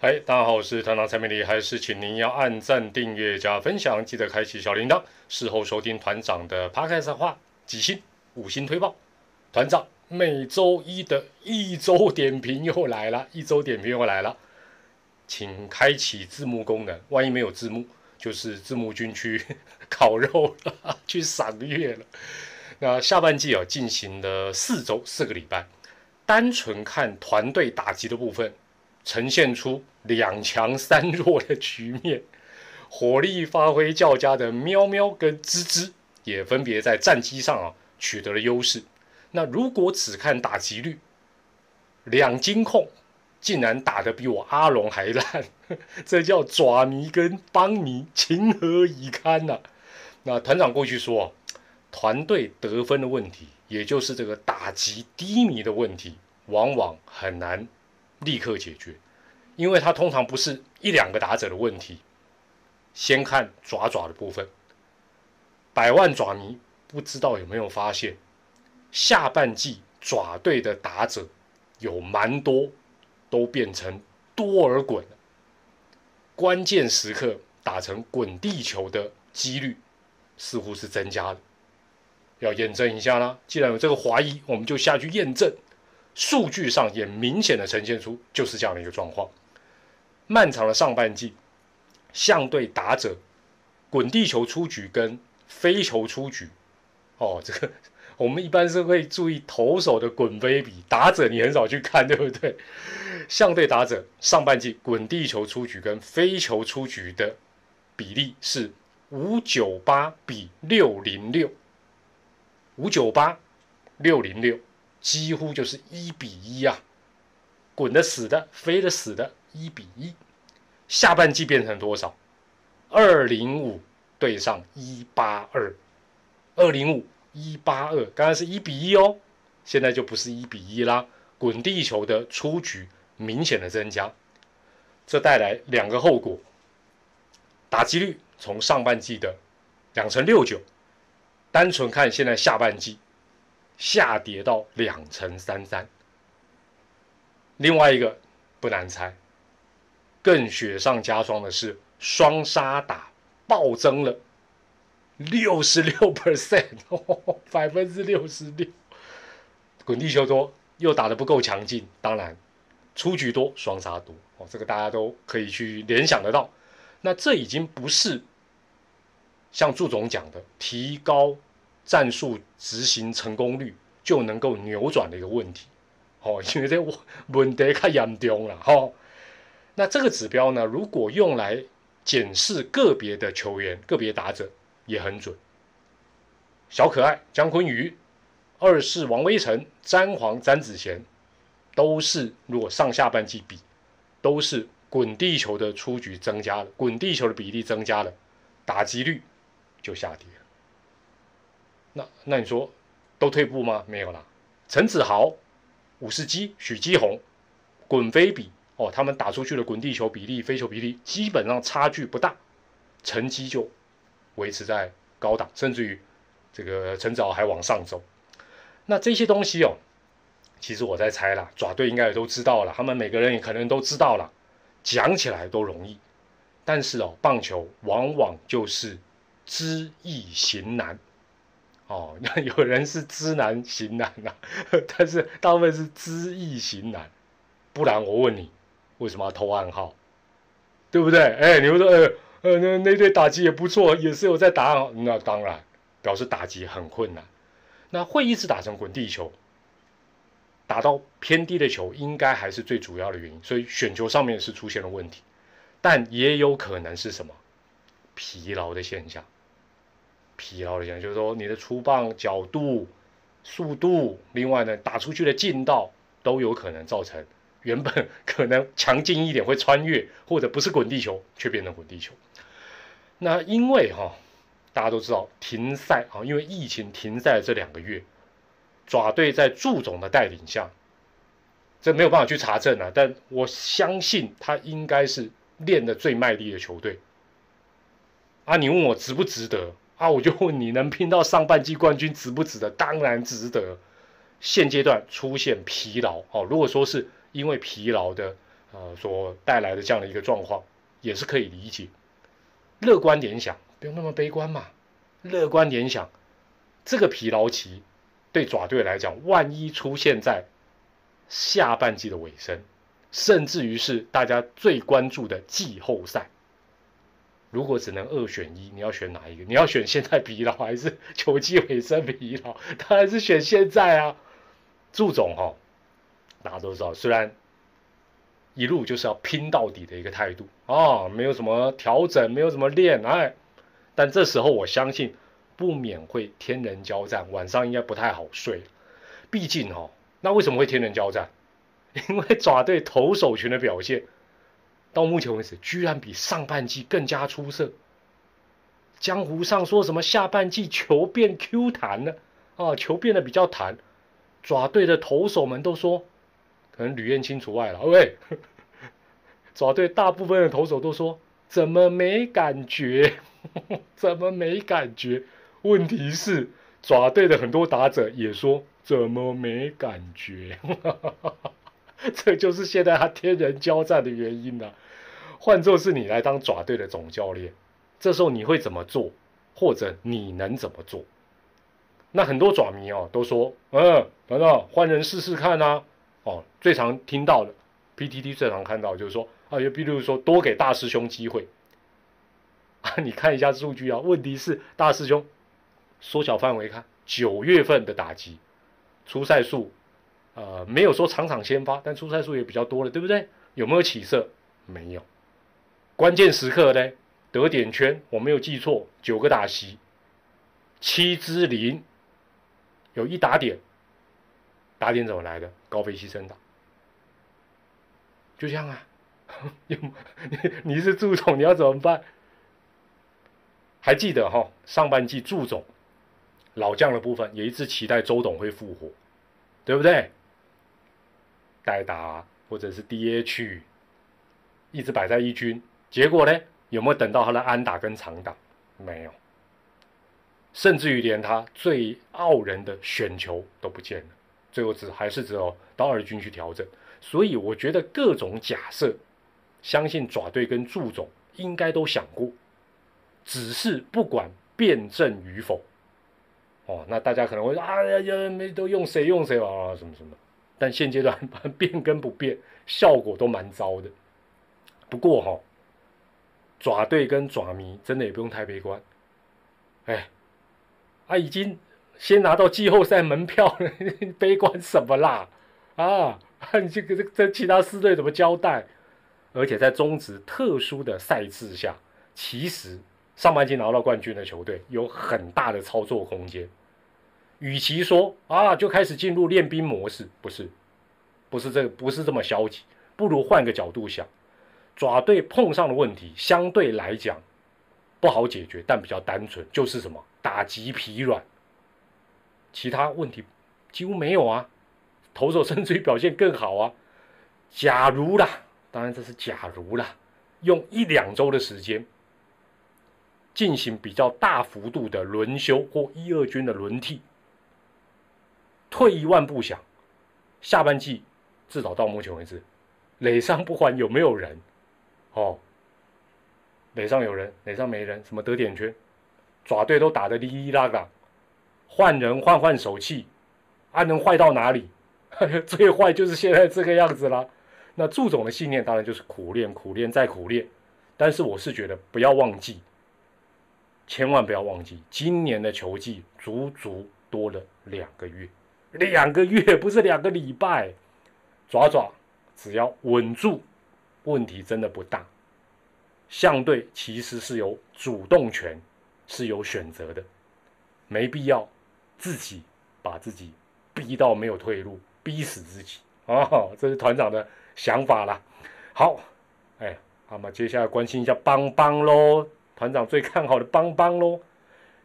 嗨，大家好，我是团长蔡美丽，还是请您要按赞、订阅、加分享，记得开启小铃铛，事后收听团长的 podcast 话，几星五星推报。团长每周一的一周点评又来了，一周点评又来了，请开启字幕功能，万一没有字幕，就是字幕君去 烤肉了，去赏月了。那下半季啊，进行了四周四个礼拜，单纯看团队打击的部分，呈现出两强三弱的局面。火力发挥较佳的喵喵跟吱吱，也分别在战机上啊取得了优势。那如果只看打击率，两金控竟然打得比我阿龙还烂，这叫爪迷跟帮迷情何以堪呐！那团长过去说。团队得分的问题，也就是这个打击低迷的问题，往往很难立刻解决，因为它通常不是一两个打者的问题。先看爪爪的部分，百万爪迷不知道有没有发现，下半季爪队的打者有蛮多都变成多尔滚了，关键时刻打成滚地球的几率似乎是增加了。要验证一下啦，既然有这个怀疑，我们就下去验证。数据上也明显的呈现出就是这样的一个状况。漫长的上半季，相对打者滚地球出局跟飞球出局，哦，这个我们一般是会注意投手的滚飞比，打者你很少去看，对不对？相对打者上半季滚地球出局跟飞球出局的比例是五九八比六零六。五九八六零六，几乎就是一比一啊！滚的死的，飞的死的，一比一。下半季变成多少？二零五对上一八二，二零五一八二，刚刚是一比一哦，现在就不是一比一啦。滚地球的出局明显的增加，这带来两个后果：打击率从上半季的两成六九。单纯看现在下半季下跌到两成三三，另外一个不难猜，更雪上加霜的是双杀打暴增了六十六 percent，百分之六十六，滚地球多又打得不够强劲，当然出局多双杀多。哦，这个大家都可以去联想得到，那这已经不是。像祝总讲的，提高战术执行成功率就能够扭转的一个问题，哦，因为这问题太严重了，哈。那这个指标呢，如果用来检视个别的球员、个别打者，也很准。小可爱姜昆宇、二世王威成、詹皇詹子贤，都是如果上下半季比，都是滚地球的出局增加了，滚地球的比例增加了，打击率。就下跌了。那那你说都退步吗？没有啦。陈子豪、武士基、许基宏，滚飞比哦，他们打出去的滚地球比例、飞球比例基本上差距不大，成绩就维持在高档，甚至于这个陈子豪还往上走。那这些东西哦，其实我在猜啦，爪队应该也都知道了，他们每个人也可能都知道了，讲起来都容易，但是哦，棒球往往就是。知易行难，哦，那有人是知难行难呐，但是大部分是知易行难。不然我问你，为什么要偷暗号？对不对？哎，你们说，呃呃，那那队打击也不错，也是有在打暗号。那当然表示打击很困难。那会一直打成滚地球，打到偏低的球，应该还是最主要的原因。所以选球上面是出现了问题，但也有可能是什么疲劳的现象。疲劳的讲，就是说你的出棒角度、速度，另外呢，打出去的劲道都有可能造成原本可能强劲一点会穿越，或者不是滚地球却变成滚地球。那因为哈，大家都知道停赛啊，因为疫情停赛这两个月，爪队在祝总的带领下，这没有办法去查证啊，但我相信他应该是练的最卖力的球队。啊，你问我值不值得？啊，我就问你能拼到上半季冠军值不值得？当然值得。现阶段出现疲劳哦，如果说是因为疲劳的呃所带来的这样的一个状况，也是可以理解。乐观联想，不用那么悲观嘛。乐观联想，这个疲劳期对爪队来讲，万一出现在下半季的尾声，甚至于是大家最关注的季后赛，如果只能二选一，你要选哪一个？你要选现在疲劳，还是球季尾声疲劳？当然是选现在啊。祝总哈，大家都知道，虽然一路就是要拼到底的一个态度啊，没有什么调整，没有什么练，哎。但这时候我相信不免会天人交战，晚上应该不太好睡。毕竟哦，那为什么会天人交战？因为爪队投手群的表现到目前为止居然比上半季更加出色。江湖上说什么下半季球变 Q 弹了啊，球变得比较弹。爪队的投手们都说，可能吕彦青除外了。喂，爪队大部分的投手都说，怎么没感觉？怎么没感觉？问题是爪队的很多打者也说怎么没感觉？哈哈哈哈这就是现在他天人交战的原因呐。换作是你来当爪队的总教练，这时候你会怎么做？或者你能怎么做？那很多爪迷哦都说，嗯，等等，换人试试看啊。哦，最常听到的，PTT 最常看到就是说，啊，就比如说多给大师兄机会。啊，你看一下数据啊。问题是大师兄缩小范围看，九月份的打击出赛数，呃，没有说场场先发，但出赛数也比较多了，对不对？有没有起色？没有。关键时刻呢，得点圈我没有记错，九个打席，七支零，有一打点，打点怎么来的？高飞牺牲打，就这样啊。你 你是助总，你要怎么办？还记得哈，上半季祝总老将的部分，也一直期待周董会复活，对不对？代打或者是 DH，一直摆在一军，结果呢，有没有等到他的安打跟长打？没有，甚至于连他最傲人的选球都不见了，最后只还是只有到二军去调整。所以我觉得各种假设，相信爪队跟祝总应该都想过。只是不管辩证与否，哦，那大家可能会说啊呀呀，没都用谁用谁啊什么什么。但现阶段 变跟不变，效果都蛮糟的。不过哈，爪队跟爪迷真的也不用太悲观。哎，啊，已经先拿到季后赛门票了，悲观什么啦？啊，你这个这这其他四队怎么交代？而且在中职特殊的赛制下，其实。上半季拿到冠军的球队有很大的操作空间，与其说啊就开始进入练兵模式，不是，不是这个，不是这么消极，不如换个角度想，爪队碰上的问题相对来讲不好解决，但比较单纯，就是什么打击疲软，其他问题几乎没有啊，投手甚至于表现更好啊，假如啦，当然这是假如啦，用一两周的时间。进行比较大幅度的轮休或一二军的轮替。退一万步想，下半季至少到目前为止，垒上不管有没有人，哦，垒上有人，垒上没人，什么得点圈，爪队都打得哩哩啦啦，换人换换手气，还能坏到哪里？最坏就是现在这个样子啦。那祝总的信念当然就是苦练、苦练再苦练，但是我是觉得不要忘记。千万不要忘记，今年的球季足足多了两个月，两个月不是两个礼拜。爪爪只要稳住，问题真的不大。相对其实是有主动权，是有选择的，没必要自己把自己逼到没有退路，逼死自己啊！这是团长的想法啦。好，哎，那么接下来关心一下邦邦喽。团长最看好的邦邦喽，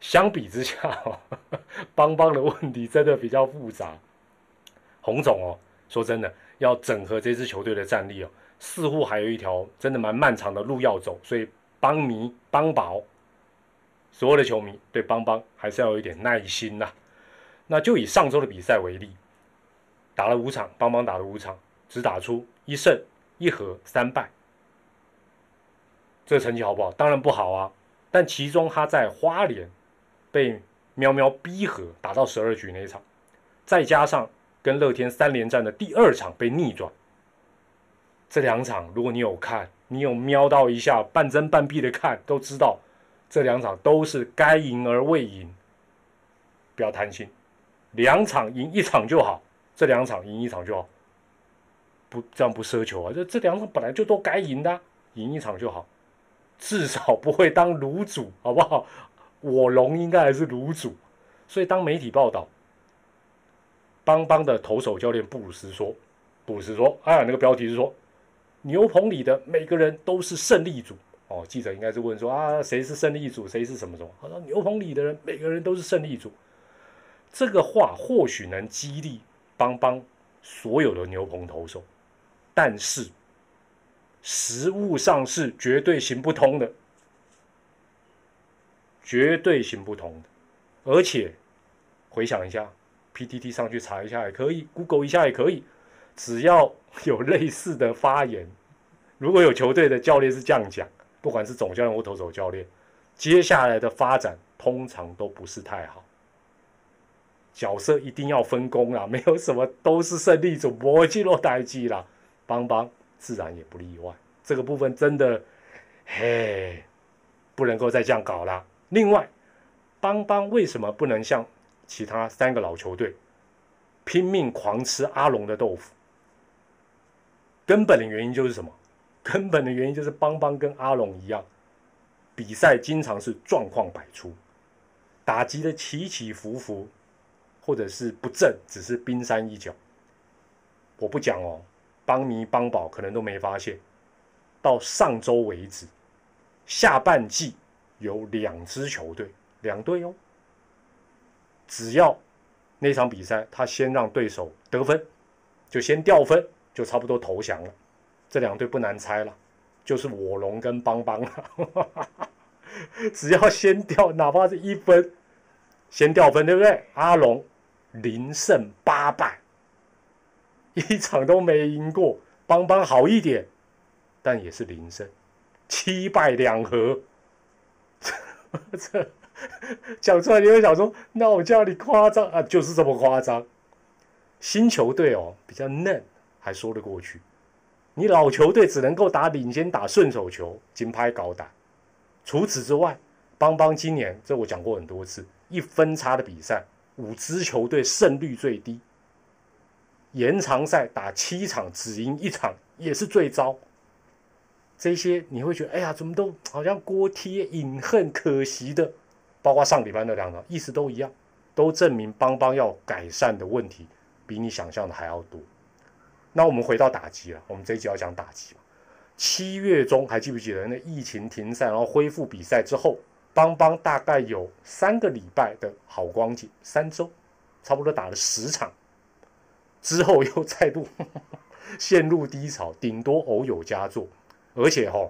相比之下，邦邦的问题真的比较复杂。洪总哦，说真的，要整合这支球队的战力哦，似乎还有一条真的蛮漫长的路要走。所以邦迷、邦宝，所有的球迷对邦邦还是要有一点耐心呐。那就以上周的比赛为例，打了五场，邦邦打了五场，只打出一胜一和三败，这成绩好不好？当然不好啊。但其中他在花莲被喵喵逼和打到十二局那一场，再加上跟乐天三连战的第二场被逆转，这两场如果你有看，你有瞄到一下半真半闭的看，都知道这两场都是该赢而未赢。不要贪心，两场赢一场就好，这两场赢一场就好，不这样不奢求啊。这这两场本来就都该赢的，赢一场就好。至少不会当卤煮，好不好？我龙应该还是卤煮，所以当媒体报道，邦邦的投手教练布鲁斯说，布鲁斯说，哎，那个标题是说，牛棚里的每个人都是胜利组。哦，记者应该是问说啊，谁是胜利组，谁是什么什么？他说牛棚里的人每个人都是胜利组，这个话或许能激励邦邦所有的牛棚投手，但是。实物上是绝对行不通的，绝对行不通的。而且回想一下，PTT 上去查一下也可以，Google 一下也可以，只要有类似的发言，如果有球队的教练是这样讲，不管是总教练或投手教练，接下来的发展通常都不是太好。角色一定要分工啦，没有什么都是胜利组，不会进入待机啦，帮帮。自然也不例外，这个部分真的，嘿，不能够再这样搞了。另外，邦邦为什么不能像其他三个老球队拼命狂吃阿龙的豆腐？根本的原因就是什么？根本的原因就是邦邦跟阿龙一样，比赛经常是状况百出，打击的起起伏伏，或者是不正，只是冰山一角。我不讲哦。邦迷邦宝可能都没发现，到上周为止，下半季有两支球队，两队哦。只要那场比赛他先让对手得分，就先掉分，就差不多投降了。这两队不难猜了，就是我龙跟邦邦了。只要先掉，哪怕是一分，先掉分，对不对？阿龙零胜八败。一场都没赢过，邦邦好一点，但也是零胜，七败两和。这讲出来你会想说，那我叫你夸张啊，就是这么夸张。新球队哦比较嫩，还说得过去。你老球队只能够打领先打顺手球，金拍高打。除此之外，邦邦今年这我讲过很多次，一分差的比赛，五支球队胜率最低。延长赛打七场只赢一场也是最糟。这些你会觉得，哎呀，怎么都好像锅贴、隐恨、可惜的，包括上礼拜那两场，意思都一样，都证明邦邦要改善的问题比你想象的还要多。那我们回到打击了，我们这一集要讲打击。七月中还记不记得那疫情停赛，然后恢复比赛之后，邦邦大概有三个礼拜的好光景，三周差不多打了十场。之后又再度 陷入低潮，顶多偶有佳作，而且哈，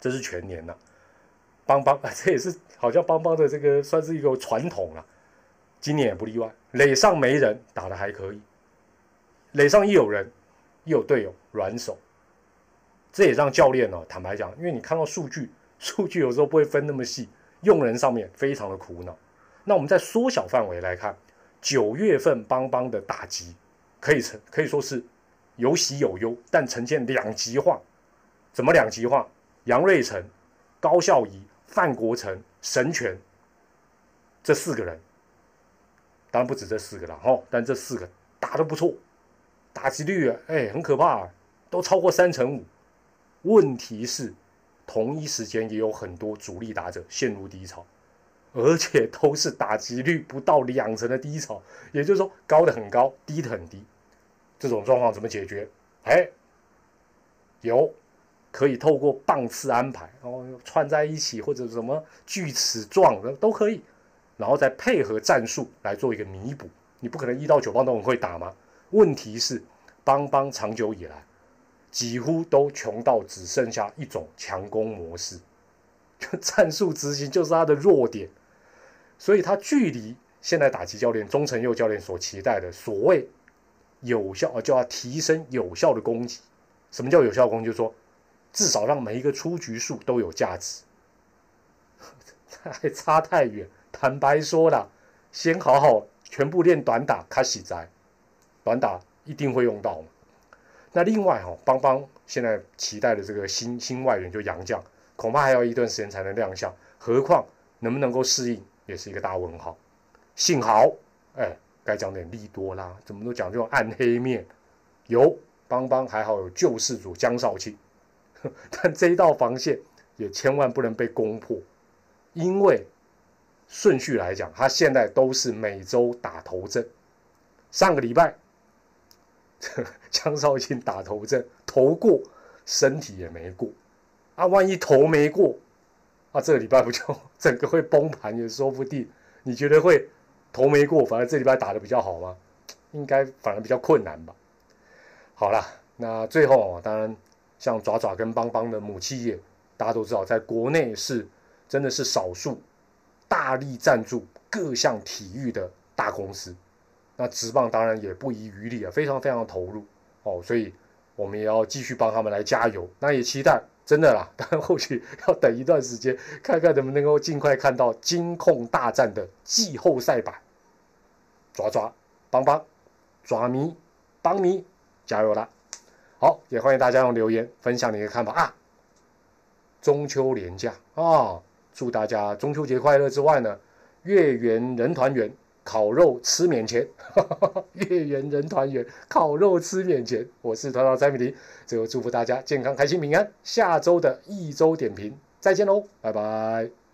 这是全年了。邦邦，这也是好像邦邦的这个算是一个传统了，今年也不例外。垒上没人打的还可以，垒上一有人，一有队友软手，这也让教练呢坦白讲，因为你看到数据，数据有时候不会分那么细，用人上面非常的苦恼。那我们在缩小范围来看，九月份邦邦的打击。可以成可以说是有喜有忧，但呈现两极化。怎么两极化？杨瑞成、高孝仪、范国成、神权这四个人，当然不止这四个了哈，但这四个打得不错，打击率哎很可怕，都超过三成五。问题是同一时间也有很多主力打者陷入低潮，而且都是打击率不到两成的低潮，也就是说高的很高，低的很低。这种状况怎么解决？哎，有可以透过棒次安排，哦，串在一起或者什么锯齿状的都可以，然后再配合战术来做一个弥补。你不可能一到九棒都很会打吗？问题是邦邦长久以来几乎都穷到只剩下一种强攻模式，战术执行就是他的弱点，所以他距离现在打击教练钟成佑教练所期待的所谓。有效，就要提升有效的攻击，什么叫有效攻击？就是说至少让每一个出局数都有价值。还差太远。坦白说了，先好好全部练短打，开始在短打一定会用到。那另外哈，邦邦现在期待的这个新新外援就杨将，恐怕还要一段时间才能亮相，何况能不能够适应，也是一个大问号。幸好，哎，该讲点利多啦，怎么都讲这种暗黑面。有邦邦还好有救世主江少庆，但这一道防线也千万不能被攻破。因为顺序来讲，他现在都是每周打头阵。上个礼拜，江少庆打头阵，头过，身体也没过。啊，万一头没过，啊，这个礼拜不就 整个会崩盘也说不定。你觉得会头没过，反而这礼拜打的比较好吗？应该反而比较困难吧。好了，那最后当然像爪爪跟邦邦的母企业，大家都知道，在国内是。真的是少数大力赞助各项体育的大公司，那职棒当然也不遗余力啊，非常非常投入哦，所以我们也要继续帮他们来加油。那也期待真的啦，但后续 要等一段时间，看看能不能够尽快看到金控大战的季后赛版。抓抓帮帮抓迷帮迷加油啦！好，也欢迎大家用留言分享你的看法啊。中秋连假啊！祝大家中秋节快乐！之外呢，月圆人团圆，烤肉吃免钱。月圆人团圆，烤肉吃免钱。我是团长詹米迪，最后祝福大家健康、开心、平安。下周的一周点评，再见喽，拜拜。